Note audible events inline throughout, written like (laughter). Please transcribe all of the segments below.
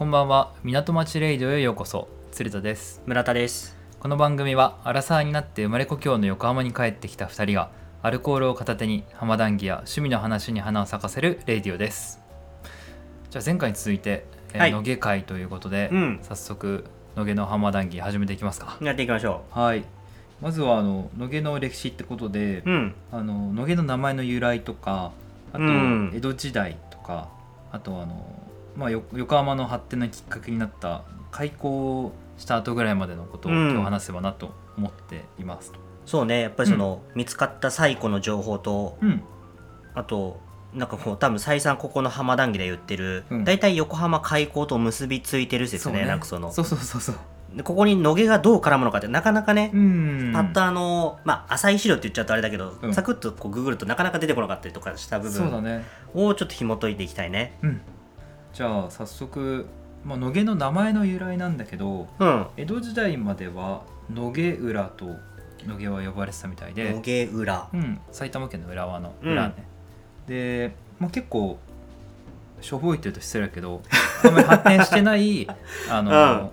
こんばんは。港町レイディオへようこそ。鶴田です。村田です。この番組はアラサーになって生まれ故郷の横浜に帰ってきた2人がアルコールを片手に浜談義や趣味の話に花を咲かせるレイディオです。じゃあ前回に続いて、えーはい。野毛会ということで、うん。早速野毛の浜談義始めていきますか。やっていきましょはい。まずはあの野毛の歴史ってことで、ううん。あの野毛の名前の由来とかあとうん。江戸時代とか、あとあの、まあ、よ横浜の発展のきっかけになった開港した後ぐらいまでのことをうん今日話せばなと思っていますと。そうねやっぱりその、見つかった最古の情報とうん、あとなんかこう多分再三ここの浜談義で言ってる、うん大体横浜開港と結びついてる説そうねなんかそのそうそうそうそう。でここに野毛がどう絡むのかってなかなかね、うん。パッとあのまあ浅い資料って言っちゃうとあれだけど、うんサクッとこうググるとなかなか出てこなかったりとかした部分。をちょっと紐解いていきたいねうん。じゃあ早速、まあ、野毛の名前の由来なんだけどうん。江戸時代までは野毛浦と野毛は呼ばれてたみたいで。野毛裏うん、埼玉県の浦和の裏ね、で、まあ、結構しょぼいって言うと失礼だけど (laughs) あんまり発展してないあの、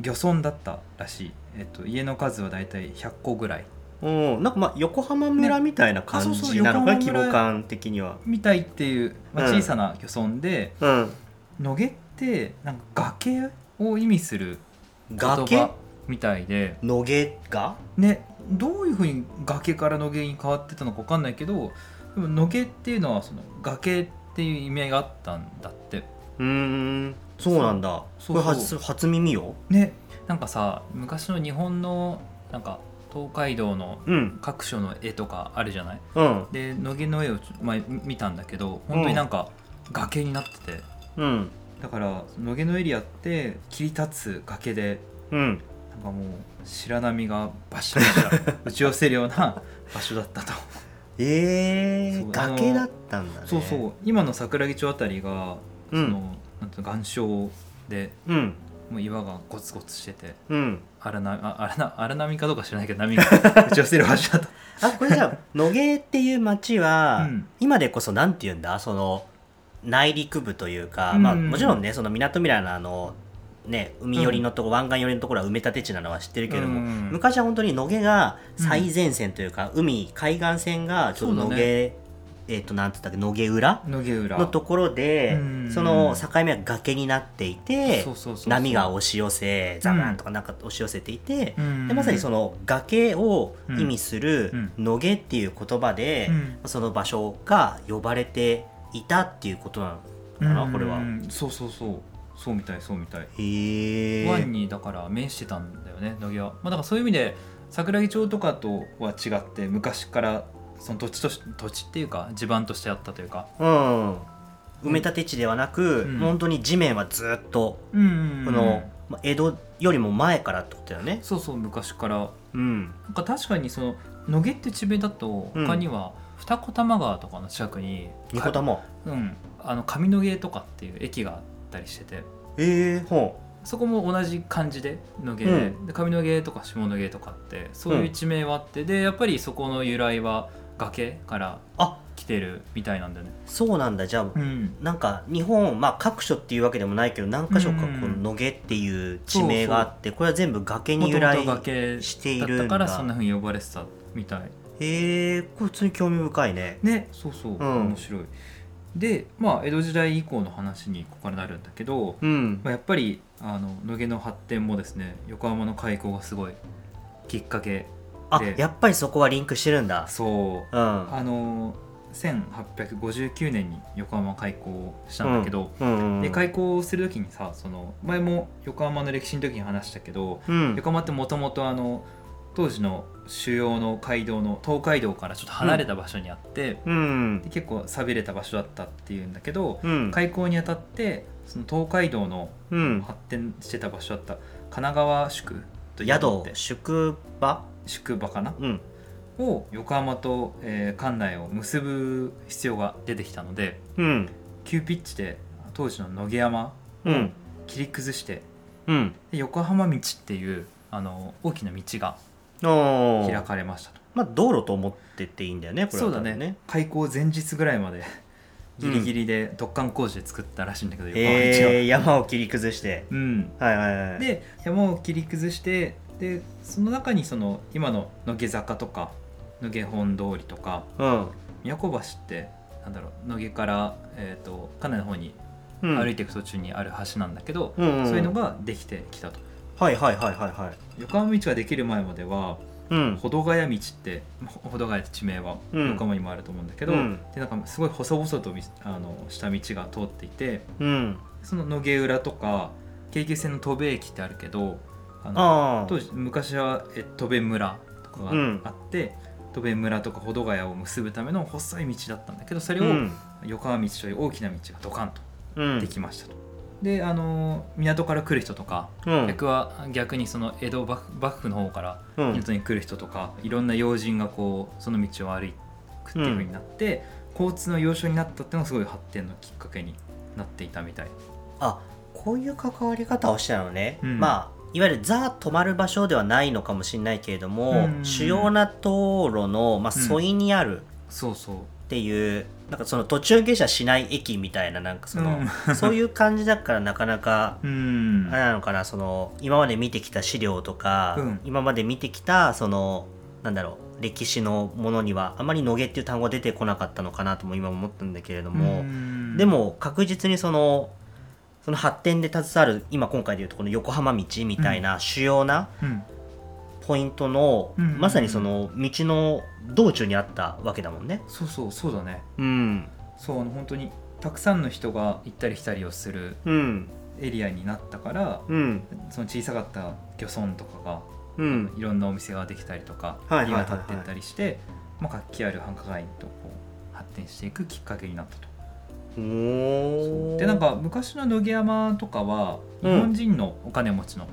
漁村だったらしい、えっと、家の数はだいたい100個ぐらいうん。なんかまあ横浜村みたいな感じなのかな、規模感的には。みたいっていう、まあ、うん小さな漁村で、うん。野毛ってなんか崖を意味する言崖？葉みたいで。野毛が？ね。どういうふうに崖から野毛に変わってたのか分かんないけどでも野毛っていうのはその崖っていう意味合いがあったんだって。うーんそうなんだ。そう。これ初初耳よ。ね。なんかさ昔の日本のなんか東海道のうん。各所の絵とかあるじゃない？うん。で野毛の絵をまあ、見たんだけど本当になんか崖になってて、うん。だから野毛のエリアって切り立つ崖でうん。なんかもう白波がバシバシ (laughs) 打ち寄せるような (laughs) 場所だったと。えー、崖だったんだね。そうそう。今の桜木町あたりがそうん。の、なんて岩礁でうんもう岩がゴツゴツしててうん。荒波あ荒な荒波かどうか知らないけど波が (laughs) 打ち寄せるだった (laughs) あこれじゃあ野毛っていう町は、うん。今でこそなんて言うんだ？その内陸部というか、まあうんもちろんねその港未来のあのね海寄りのとこ、湾岸寄りのところは埋め立て地なのは知ってるけれども、うん。昔は本当に野毛が最前線というか、海海岸線がちょっと野毛、えっ、となんつったっけ野毛裏野毛浦。のところで、うん。その境目は崖になっていて波が押し寄せザバンとかなんか押し寄せていて、うん。でまさにその崖を意味するうん。野毛っていう言葉で、うん。その場所が呼ばれていたっていうことなのかな、これは。うんそうそうそう。そうみたいそうみたい。へえ。湾にだから面してたんだよね野毛は、まあ、だからそういう意味で桜木町とかとは違って昔からその土地とし土地っていうか地盤としてあったというか。うん。埋め立て地ではなく、うん。本当に地面はずっと、うんこの、まあ江戸よりも前からってことだよね。そうそう昔から。うん。なんか確かにその野毛って地名だとうん。他には二子玉川とかの近くに二子玉。うん。あの上野毛とかっていう駅があったりしてて。ええほそこも同じ感じで野毛で,、うん。で上野毛とか下野毛とかってそういう地名はあって、でやっぱりそこの由来は崖からう。あ来てるみたいなんだよね。そうなんだ。じゃあ、うん、なんか日本、まあ各所っていうわけでもないけど何箇所かうんこの野毛っていう地名があって、これは全部崖に由来しているんだ。たからそんな風に呼ばれてたみたい。へえ、これ普通に興味深いね。ねそうそう、うん面白い。でまあ江戸時代以降の話にここからなるんだけど、うん。まあ、やっぱりあの野毛の発展もですね横浜の開港がすごいきっかけあでやっぱりそこはリンクしてるんだ。そう。うん。あの1859年に横浜開港したんだけど、うんうん、で開港する時にさその前も横浜の歴史の時に話したけど、うん、横浜ってもともとあの当時の主要の街道の東海道からちょっと離れた場所にあって、うん。で結構寂れた場所だったっていうんだけど、うん。開港にあたってその東海道のうん。発展してた場所だった神奈川宿宿宿場？宿場かな？うん。を横浜と、えー関内を結ぶ必要が出てきたのでうん。急ピッチで当時の野毛山うん。切り崩してうん。で横浜道っていうあの大きな道が開かれましたと。まあ道路と思ってていいんだよねこれはそうだねね。開港前日ぐらいまでギリギリで突貫工事で作ったらしいんだけど、横浜道はえー、山を切り崩して。うん、はいはいはい。で山を切り崩してでその中にその今の野毛坂とか野毛本通りとかうん。宮古橋ってなんだろう野毛から、えー、とかなりの方にうん。歩いていく途中にある橋なんだけど、うんんそういうのができてきたと。はいはいはいはいはい。横浜道ができる前まではうん。保土ヶ谷道ってほ保土ヶ谷って地名はうん。横浜にもあると思うんだけど、うん。でなんかすごい細々とみあのした道が通っていてうん。その野毛裏とか京急線の戸部駅ってあるけどあの当時昔はえ戸部村とかがうんあって、戸部村とか保土ヶ谷を結ぶための細い道だったんだけどそれをうん。横浜道という大きな道がドカンとうん。できましたと。であの港から来る人とか、うん。逆は逆にその江戸幕幕府の方からうん。港に来る人とか、いろんな要人がこうその道を歩くっていうふうになって、交通の要所になったっていうのがすごい発展のきっかけになっていたみたい。あこういう関わり方をしてたのね、うん。まあいわゆるザ止まる場所ではないのかもしれないけれども、うん。主要な道路の、まあ、うん。沿いにあるそうそう。っていう、なんかその途中下車しない駅みたいななんかその、うん。そういう感じだからなかなか (laughs) うん。あれなのかなその今まで見てきた資料とか、うん。今まで見てきたそのなんだろう歴史のものにはあまり「野毛」っていう単語が出てこなかったのかなとも今思ったんだけれども、うん。でも確実にそのその発展で携わる今今回でいうとこの横浜道みたいな主要なうんポイントの、うんまさにその道の道中にあったわけだもんね。そうそうそうだね。うん、そうあの本当にたくさんの人が行ったり来たりをするうん、エリアになったからうん、その小さかった漁村とかがうん、いろんなお店ができたりとかはいはいはいはい。家が建っていったりして、まあ、活気ある繁華街とこう発展していくきっかけになったと。おー。でなんか昔の野毛山とかは日うん。本人のお金持ちのうん、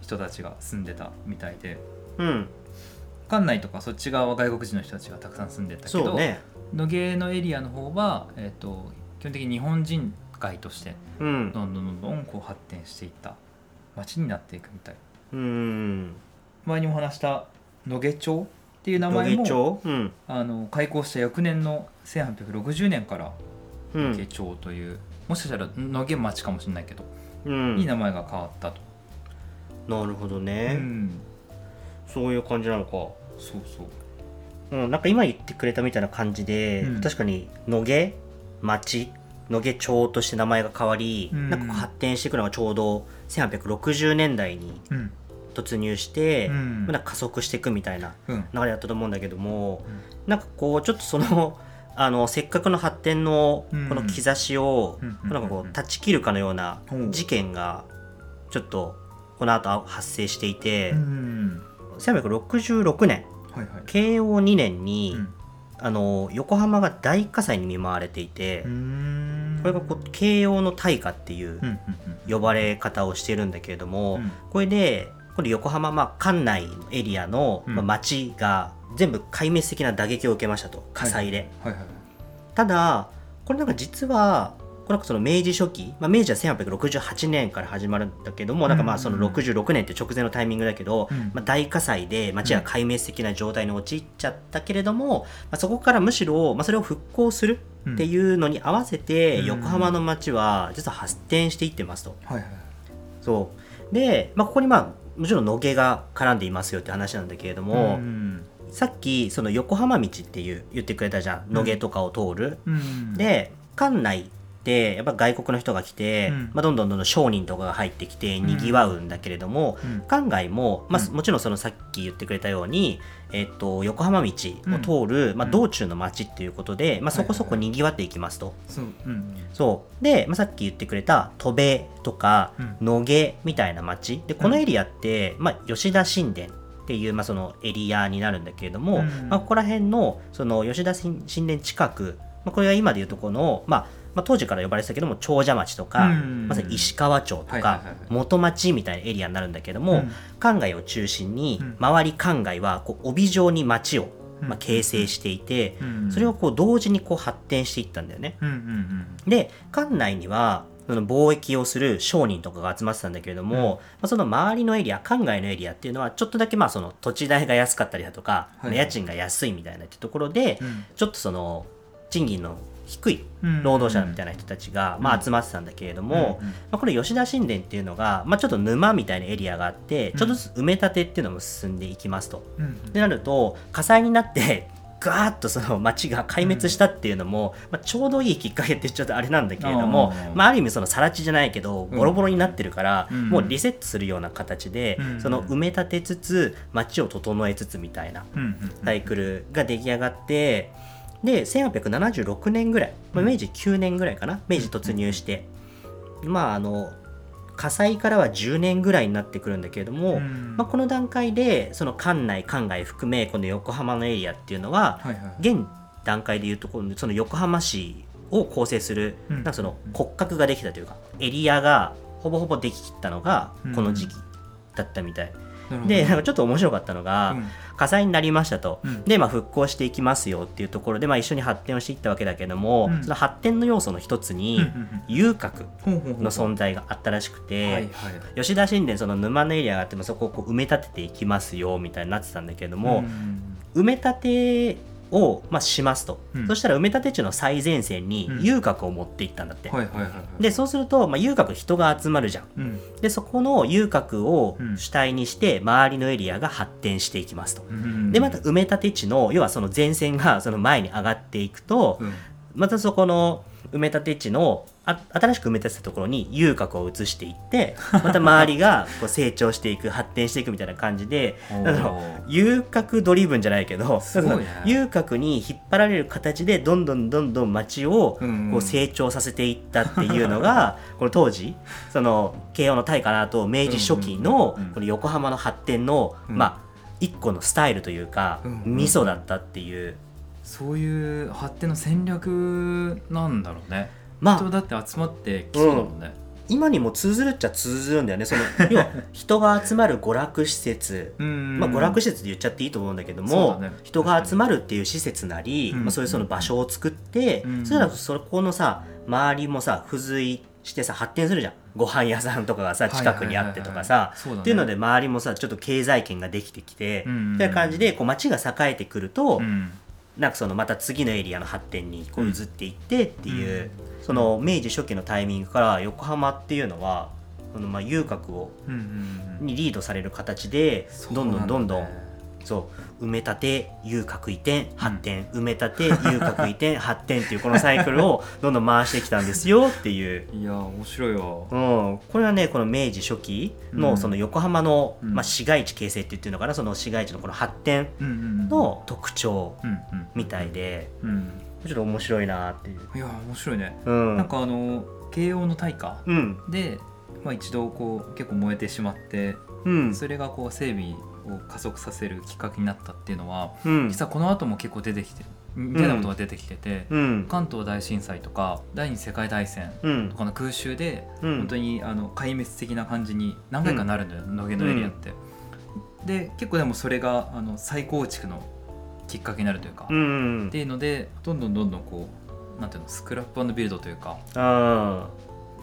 人たちが住んでたみたいで、うん、館内とかそっち側は外国人の人たちがたくさん住んでたけど、ね。野毛のエリアの方は、えー、と基本的に日本人街としてうん、どんどんどんどんこう発展していった町になっていくみたい。うん、前にも話した野毛町っていう名野前もうん、あの開港した翌年の1860年からうん。野毛、町という、もしかしたら野毛町かもしれないけど、うん。いい名前が変わったと、なるほどうね、ん、そういう感じなのか。そうそう。うん、なんか今言ってくれたみたいな感じで、うん。確かに野毛？町？野毛町として名前が変わり、うん。なんか発展していくのがちょうど1860年代にうん。突入して、うん。なんか加速していくみたいなうん。流れだったと思うんだけども、なんかこうちょっとその (laughs) あのせっかくの発展のうん。この兆しを、うん。なんかこう断ち切るかのようなう。ん事件がちょっとこの後発生していて、うん。1866年はいはい。慶応2年に、うん。あの横浜が大火災に見舞われていて、うん。これがこう慶応の大火っていう呼ばれ方をしてるんだけれども、うん。これでこれ横浜、まあ、管内のエリアの、うん。まあ、町が全部壊滅的な打撃を受けましたと火災で、ただこれなんか実はこれなんかその明治初期、まあ、明治は1868年から始まるんだけども、なんかまあその66年って直前のタイミングだけど、うん。まあ、大火災で町が壊滅的な状態に陥っちゃったけれども、まあ、そこからむしろ、まあ、それを復興するっていうのに合わせて、うん。横浜の町は実は発展していってますと。はいはい。そう。で、まあ、ここにまあもちろん野毛が絡んでいますよって話なんだけれども、んさっきその横浜道っていう言ってくれたじゃん。野毛とかを通る。うん。で館内ってやっぱ外国の人が来て、うん。まあ、どんどんどんどん商人とかが入ってきてにぎわうんだけれども、うん。館外も、まあうん。もちろんそのさっき言ってくれたように、えっと、横浜道を通る、まあ、うん。道中の町っていうことで、まあ、そこそこにぎわっていきますと。そう。で、まあ、さっき言ってくれた戸部とかうん。野毛みたいな町でこのエリアって、まあ、吉田神殿っていう、まあ、そのエリアになるんだけれども、うん。まあ、ここら辺のその吉田神殿近く、まあ、これは今でいうとこの、まあまあ、当時から呼ばれてたけども長者町とか、うん。まさに石川町とか元町みたいなエリアになるんだけども、うん。関外を中心にうん。周り関外はこう帯状に町を、うん。まあ、形成していて、うん。それをこう同時にこう発展していったんだよね。で館内にはその貿易をする商人とかが集まってたんだけれども、まあ、その周りのエリア館外のエリアっていうのはちょっとだけまあその土地代が安かったりだとか、はい家賃が安いみたいなってところで、うん。ちょっとその賃金の低い労働者みたいな人たちが、まあ、集まってたんだけれども、まあ、この吉田神殿っていうのが、まあ、ちょっと沼みたいなエリアがあってちょっとずつ埋め立てっていうのも進んでいきますと。でなると火災になってガーッとその町が壊滅したっていうのも、まあ、ちょうどいいきっかけってちょっとあれなんだけれども、まあ、ある意味その更地じゃないけどボロボロになってるから、もうリセットするような形で、その埋め立てつつ町を整えつつみたいなサイクルが出来上がって。で1876年ぐらい、まあ、明治9年ぐらいかな明治突入して、まああの火災からは10年ぐらいになってくるんだけれども、まあ、この段階でその館内館外含めこの横浜のエリアっていうのは、はいはい、現段階でいうとこのその横浜市を構成する、なんかその骨格ができたというかエリアがほぼほぼでききったのがこの時期だったみたい。でなんかちょっと面白かったのが、うん、火災になりましたと、うん、で、まあ、復興していきますよっていうところで、まあ、一緒に発展をしていったわけだけども、うん、その発展の要素の一つに、遊郭の存在があったらしくて、吉田神殿その沼のエリアがあってもそこをこう埋め立てていきますよみたいになってたんだけども、埋め立てを、まあ、しますと、うん、そしたら埋め立て地の最前線に遊郭を持っていったんだって、でそうすると、まあ、遊郭人が集まるじゃん、うん、でそこの遊郭を主体にして周りのエリアが発展していきますと、うん、でまた埋め立て地の要はその前線がその前に上がっていくと、またそこの埋め立て地のあ新しく埋め立てたところに遊郭を移していって (laughs) また周りがこう成長していく発展していくみたいな感じで遊郭ドリブンじゃないけど、ね、(laughs) 遊郭に引っ張られる形でどんどんどんどん街をこう成長させていったっていうのが、(laughs) この当時その慶応の大化の後明治初期のこの横浜の発展の、まあ一個のスタイルというか、味噌だったっていう。そういう発展の戦略なんだろうねまあ、人だって集まってきそうだもんね、うん、今にも通ずるっちゃ通ずるんだよね。その要は (laughs) 人が集まる娯楽施設。まあ、娯楽施設で言っちゃっていいと思うんだけども、ね、人が集まるっていう施設なり、まあ、そういうその場所を作って、うん、それらそこのさ周りもさ付随してさ発展するじゃん。ご飯屋さんとかがさ近くにあってとかさ。っていうので周りもさちょっと経済圏ができてきて、うん、っていう感じでこう街が栄えてくると、うんなんかそのまた次のエリアの発展にこう移っていってっていう、うん、その明治初期のタイミングから横浜っていうのはそのまあ遊郭をにリードされる形でどんどんどんどんそう埋め立て遊郭移転発展、埋め立て遊郭移転発展っていうこのサイクルをどんどん回してきたんですよっていう。いや面白いわ、うん、これはねこの明治初期のその横浜の、うん、まあ、市街地形成って言ってるのかなその市街地のこの発展の特徴みたいで、うん、ちょっと面白いなっていう。いや面白いね、うん、なんかあの慶応の大火で、まあ、一度こう結構燃えてしまって、うん、それがこう整備を加速させるきっかけになったっていうのは、うん、実はこの後も結構出てきてみたいなことが出てきてて、うん、関東大震災とか第二次世界大戦とかの空襲で、うん、本当にあの壊滅的な感じに何回かなるのよ、野毛のエリアって。で結構でもそれがあの再構築のきっかけになるというか、っていうのでどんどんどんどんこうなんていうのスクラップビルドというか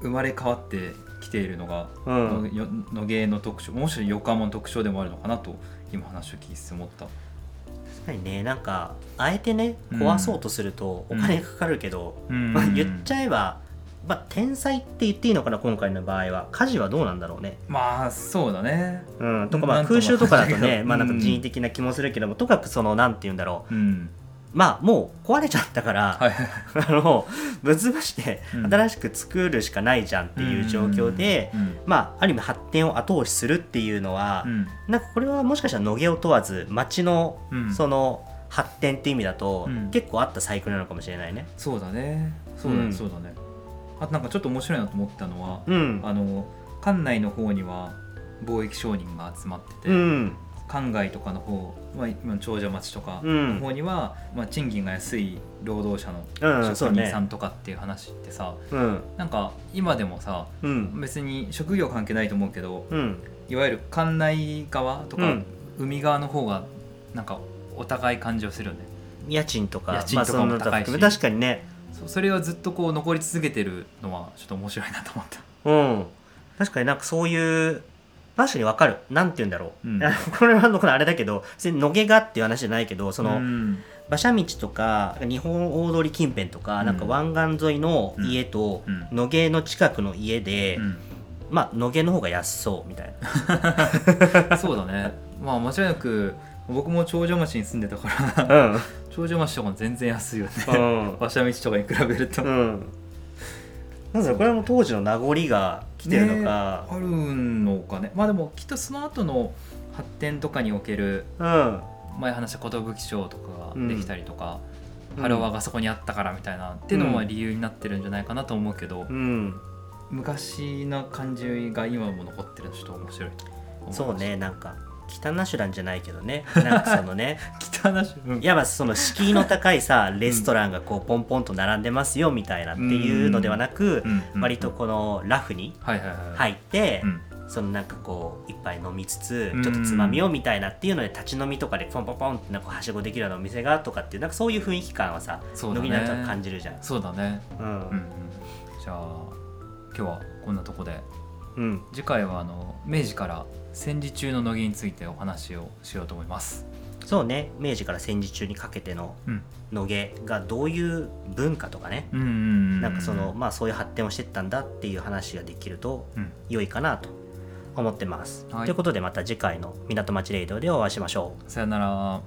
生まれ変わってきているのが、うん、野芸の特徴もし横浜の特徴でもあるのかなと今話を聞いて思った。確かにねなんかあえてね壊そうとするとお金かかるけど、うん、まあ、言っちゃえば、まあ、天才って言っていいのかな今回の場合は。家事はどうなんだろうね。まあそうだね。うん。とかまあ空襲とかだとね (laughs) まあなんか人為的な気もするけども、とかくそのなんて言うんだろう、うんまあもう壊れちゃったから、はい、あのぶつぶして新しく作るしかないじゃんっていう状況で、うん、まあある意味発展を後押しするっていうのは、うん、なんかこれはもしかしたら野毛を問わず町のその発展っていう意味だと、結構あったサイクルなのかもしれないね。そうだね。そうだね、そうだね。あとなんかちょっと面白いなと思ったのは、あの館内の方には貿易商人が集まってて、関外とかの方、まあ、今の長者町とかの方には、うん、まあ、賃金が安い労働者の職人さんとかっていう話ってさ、うん、なんか今でもさ、うん、別に職業関係ないと思うけど、うん、いわゆる館内側とか、海側の方がなんかお互い感じをするよね。家賃とか家賃とかも高いし、まあ、確かにね。それはずっとこう残り続けてるのはちょっと面白いなと思った。うん。確かになんかそういう確かにわかる。なんて言うんだろう。うん、(laughs) これはこれあれだけど、別に野毛がっていう話じゃないけど、その、うん、馬車道とか日本大通近辺とか,、なんか湾岸沿いの家と野毛の近くの家で、まあ野毛の方が安そうみたいな。(laughs) そうだね。まあ間違いなく僕も長女町に住んでたから、うん、長女町とかも全然安いよね、うん、(laughs) 馬車道とかに比べると、うん、なんだろうこれはもう当時の名残が来てるのか、ね、あるのかね。まあでもきっとその後の発展とかにおける、うん、前話した寿町とかができたりとか、うん、ハロワがそこにあったからみたいな、っていうのも理由になってるんじゃないかなと思うけど、うん、昔の感じが今も残ってるのちょっと面白いそうねなんか北ナシュランじゃないけどね。なんかそのね。北ナシュラン、いわばその敷居の高いさ (laughs) レストランがこうポンポンと並んでますよみたいなっていうのではなく、割とこのラフに入って、そのなんかこう一杯飲みつつちょっとつまみをみたいなっていうので立ち飲みとかでポンポンポンってなんかはしごできるようなお店がとかっていうなんかそういう雰囲気感はさ飲みながら感じるじゃん。そうだね。うん、うん、じゃあ今日はこんなとこで、うん、次回はあの明治から戦時中の乃木についてお話をしようと思います。そうね。明治から戦時中にかけての野毛がどういう文化とかね、なんかそのまあそういう発展をしてったんだっていう話ができると良いかなと思ってます、はい、ということでまた次回の港町レイドでお会いしましょう。さよなら